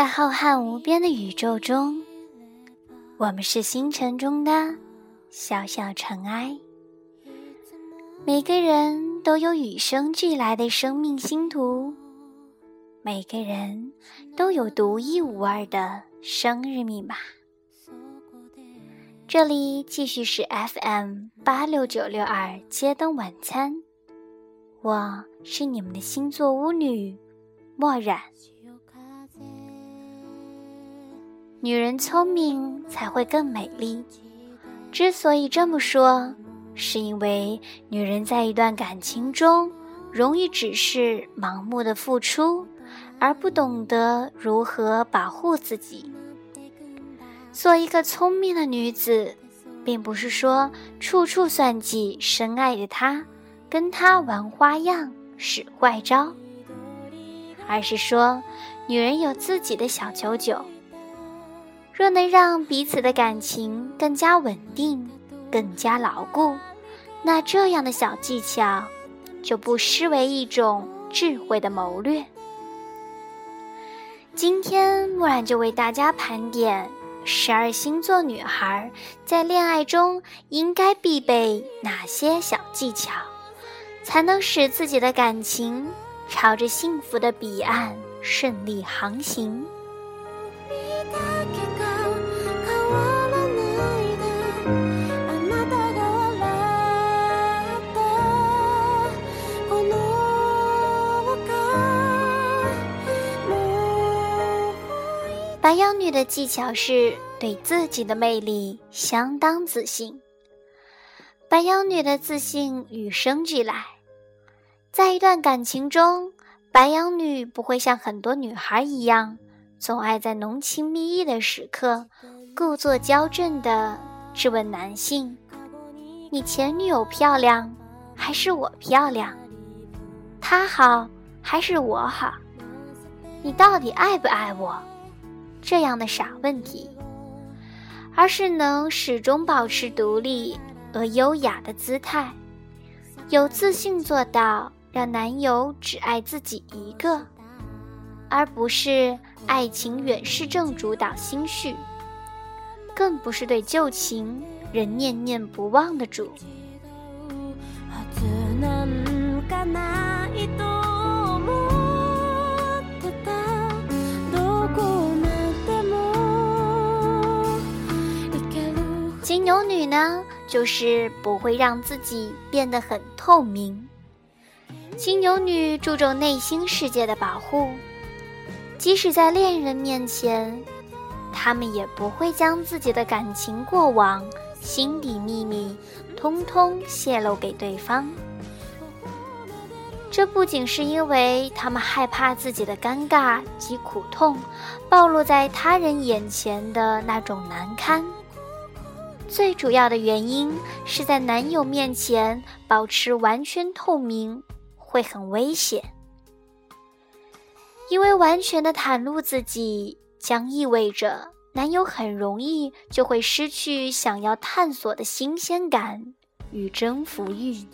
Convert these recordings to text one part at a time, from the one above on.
在浩瀚无边的宇宙中，我们是星辰中的小小尘埃。每个人都有与生俱来的生命星图，每个人都有独一无二的生日密码。这里继续是 FM 八六九六二街灯晚餐，我是你们的星座巫女墨染。女人聪明才会更美丽。之所以这么说，是因为女人在一段感情中容易只是盲目的付出，而不懂得如何保护自己。做一个聪明的女子，并不是说处处算计深爱的他，跟他玩花样、使坏招，而是说女人有自己的小九九。若能让彼此的感情更加稳定、更加牢固，那这样的小技巧就不失为一种智慧的谋略。今天木兰就为大家盘点。十二星座女孩在恋爱中应该必备哪些小技巧，才能使自己的感情朝着幸福的彼岸顺利航行？白羊女的技巧是对自己的魅力相当自信。白羊女的自信与生俱来，在一段感情中，白羊女不会像很多女孩一样，总爱在浓情蜜意的时刻，故作娇嗔的质问男性：“你前女友漂亮，还是我漂亮？她好，还是我好？你到底爱不爱我？”这样的傻问题，而是能始终保持独立而优雅的姿态，有自信做到让男友只爱自己一个，而不是爱情远视症主导心绪，更不是对旧情仍念念不忘的主。金牛女呢，就是不会让自己变得很透明。金牛女注重内心世界的保护，即使在恋人面前，他们也不会将自己的感情过往、心底秘密通通泄露给对方。这不仅是因为他们害怕自己的尴尬及苦痛暴露在他人眼前的那种难堪。最主要的原因是在男友面前保持完全透明会很危险，因为完全的袒露自己将意味着男友很容易就会失去想要探索的新鲜感与征服欲。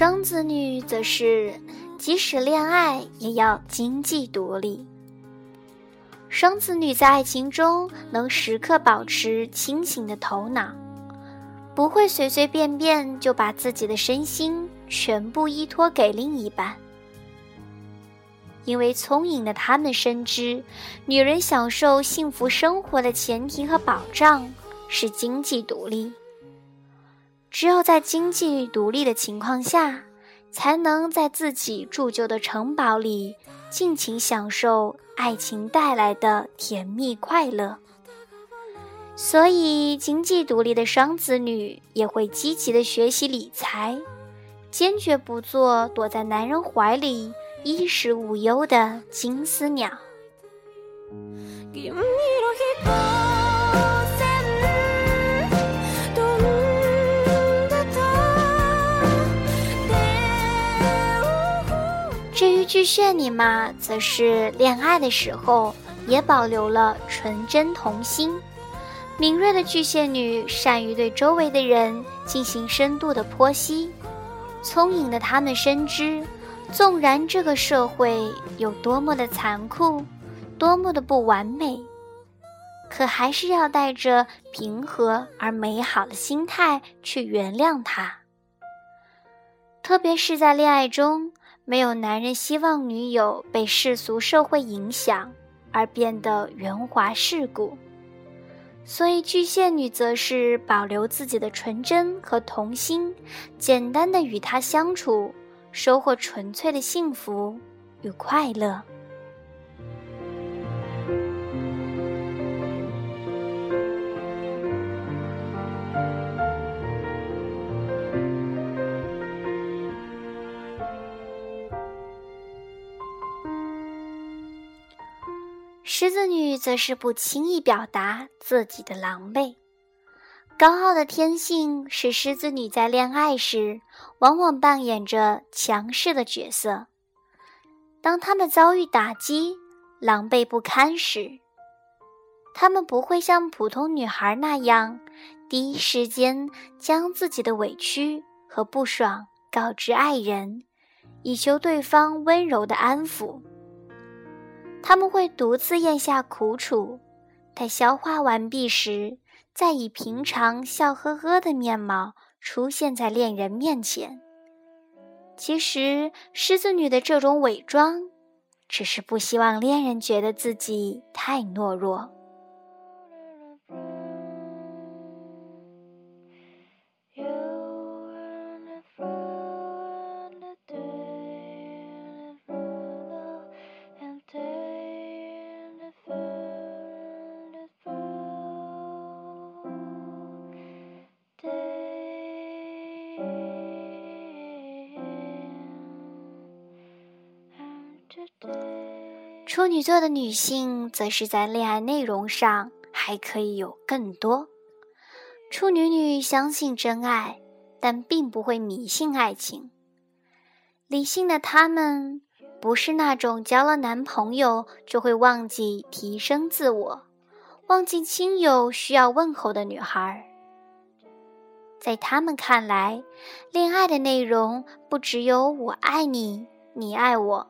双子女则是，即使恋爱也要经济独立。双子女在爱情中能时刻保持清醒的头脑，不会随随便便就把自己的身心全部依托给另一半。因为聪颖的他们深知，女人享受幸福生活的前提和保障是经济独立。只有在经济独立的情况下，才能在自己铸就的城堡里尽情享受爱情带来的甜蜜快乐。所以，经济独立的双子女也会积极的学习理财，坚决不做躲在男人怀里衣食无忧的金丝鸟。至于巨蟹女嘛，则是恋爱的时候也保留了纯真童心，敏锐的巨蟹女善于对周围的人进行深度的剖析，聪颖的她们深知，纵然这个社会有多么的残酷，多么的不完美，可还是要带着平和而美好的心态去原谅它。特别是在恋爱中，没有男人希望女友被世俗社会影响而变得圆滑世故，所以巨蟹女则是保留自己的纯真和童心，简单的与他相处，收获纯粹的幸福与快乐。狮子女则是不轻易表达自己的狼狈，高傲的天性使狮子女在恋爱时往往扮演着强势的角色。当他们遭遇打击、狼狈不堪时，他们不会像普通女孩那样第一时间将自己的委屈和不爽告知爱人，以求对方温柔的安抚。他们会独自咽下苦楚，待消化完毕时，再以平常笑呵呵的面貌出现在恋人面前。其实，狮子女的这种伪装，只是不希望恋人觉得自己太懦弱。处女座的女性则是在恋爱内容上还可以有更多。处女女相信真爱，但并不会迷信爱情。理性的她们不是那种交了男朋友就会忘记提升自我、忘记亲友需要问候的女孩。在她们看来，恋爱的内容不只有“我爱你，你爱我”。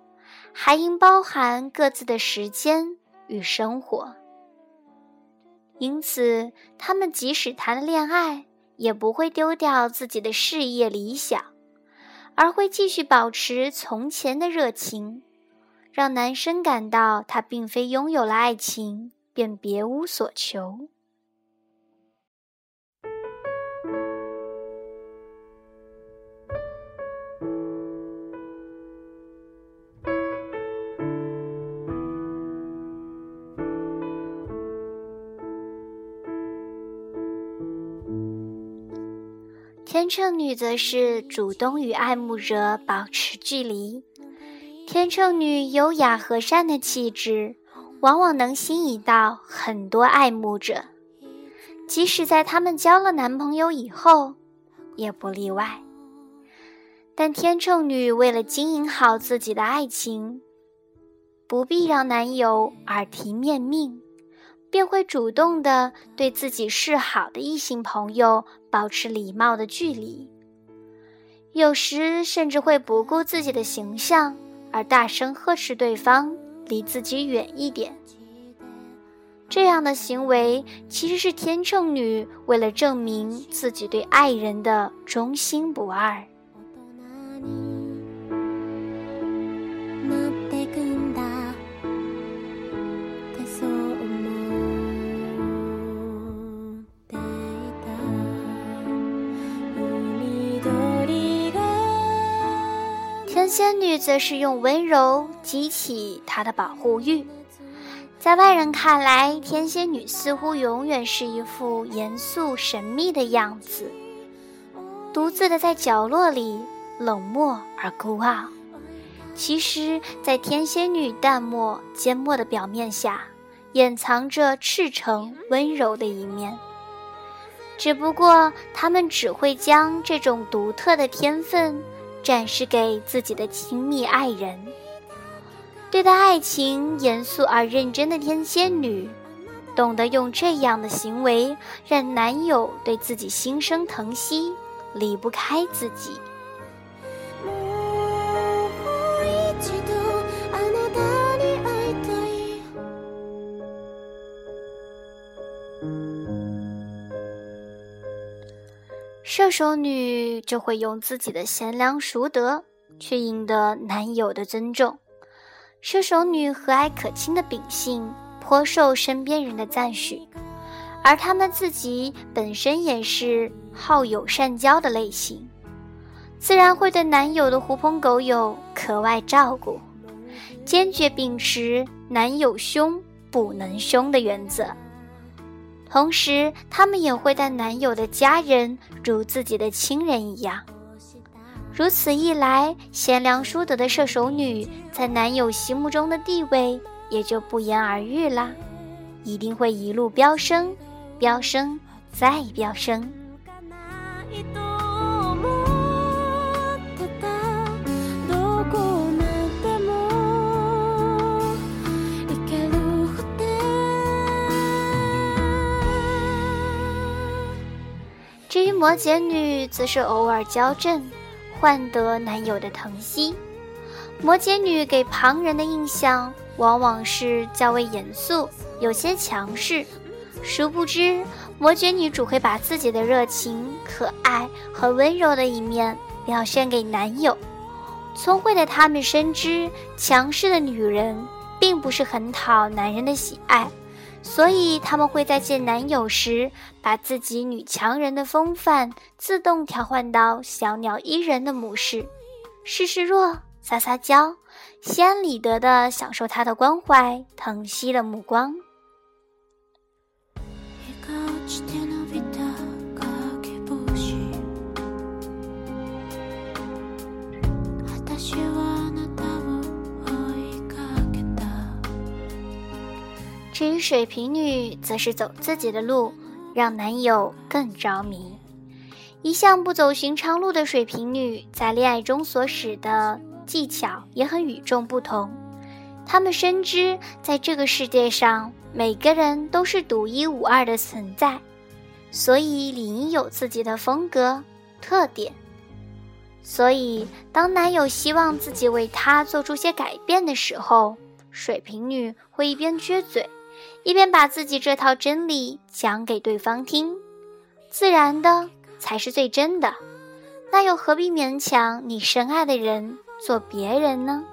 还应包含各自的时间与生活，因此，他们即使谈了恋爱，也不会丢掉自己的事业理想，而会继续保持从前的热情，让男生感到他并非拥有了爱情便别无所求。天秤女则是主动与爱慕者保持距离。天秤女优雅和善的气质，往往能吸引到很多爱慕者，即使在他们交了男朋友以后，也不例外。但天秤女为了经营好自己的爱情，不必让男友耳提面命。便会主动的对自己示好的异性朋友保持礼貌的距离，有时甚至会不顾自己的形象而大声呵斥对方离自己远一点。这样的行为其实是天秤女为了证明自己对爱人的忠心不二。仙女则是用温柔激起她的保护欲，在外人看来，天仙女似乎永远是一副严肃神秘的样子，独自的在角落里冷漠而孤傲。其实，在天仙女淡漠缄默的表面下，掩藏着赤诚温柔的一面。只不过，他们只会将这种独特的天分。展示给自己的亲密爱人。对待爱情严肃而认真的天仙女，懂得用这样的行为让男友对自己心生疼惜，离不开自己。射手女就会用自己的贤良淑德去赢得男友的尊重。射手女和蔼可亲的秉性颇受身边人的赞许，而她们自己本身也是好友善交的类型，自然会对男友的狐朋狗友格外照顾，坚决秉持“男友凶不能凶”的原则。同时，他们也会待男友的家人如自己的亲人一样。如此一来，贤良淑德的射手女在男友心目中的地位也就不言而喻啦，一定会一路飙升，飙升再飙升。摩羯女，则是偶尔娇嗔，换得男友的疼惜。摩羯女给旁人的印象往往是较为严肃，有些强势。殊不知，摩羯女只会把自己的热情、可爱和温柔的一面表现给男友。聪慧的她们深知，强势的女人并不是很讨男人的喜爱。所以，他们会在见男友时，把自己女强人的风范自动调换到小鸟依人的模式，示示弱，撒撒娇，心安理得的享受他的关怀、疼惜的目光。至于水瓶女，则是走自己的路，让男友更着迷。一向不走寻常路的水瓶女，在恋爱中所使的技巧也很与众不同。她们深知，在这个世界上，每个人都是独一无二的存在，所以理应有自己的风格特点。所以，当男友希望自己为他做出些改变的时候，水瓶女会一边撅嘴。一边把自己这套真理讲给对方听，自然的才是最真的，那又何必勉强你深爱的人做别人呢？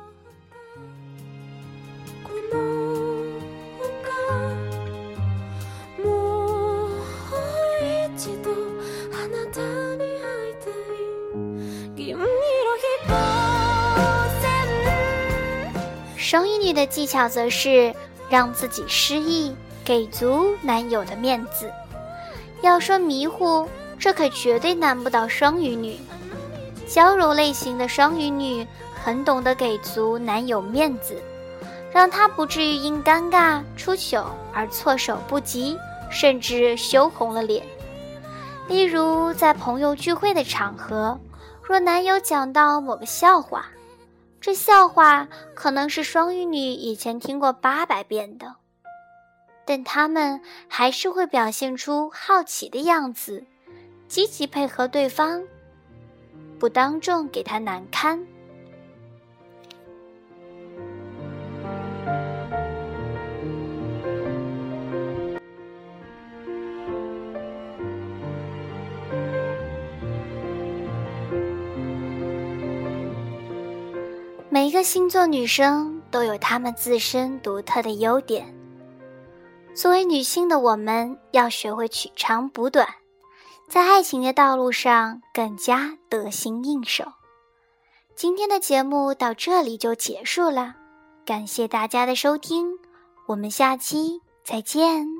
双鱼女的技巧则是。让自己失意，给足男友的面子。要说迷糊，这可绝对难不倒双鱼女。娇柔类型的双鱼女很懂得给足男友面子，让他不至于因尴尬出糗而措手不及，甚至羞红了脸。例如在朋友聚会的场合，若男友讲到某个笑话。这笑话可能是双鱼女以前听过八百遍的，但他们还是会表现出好奇的样子，积极配合对方，不当众给他难堪。每一个星座女生都有她们自身独特的优点。作为女性的我们，要学会取长补短，在爱情的道路上更加得心应手。今天的节目到这里就结束了，感谢大家的收听，我们下期再见。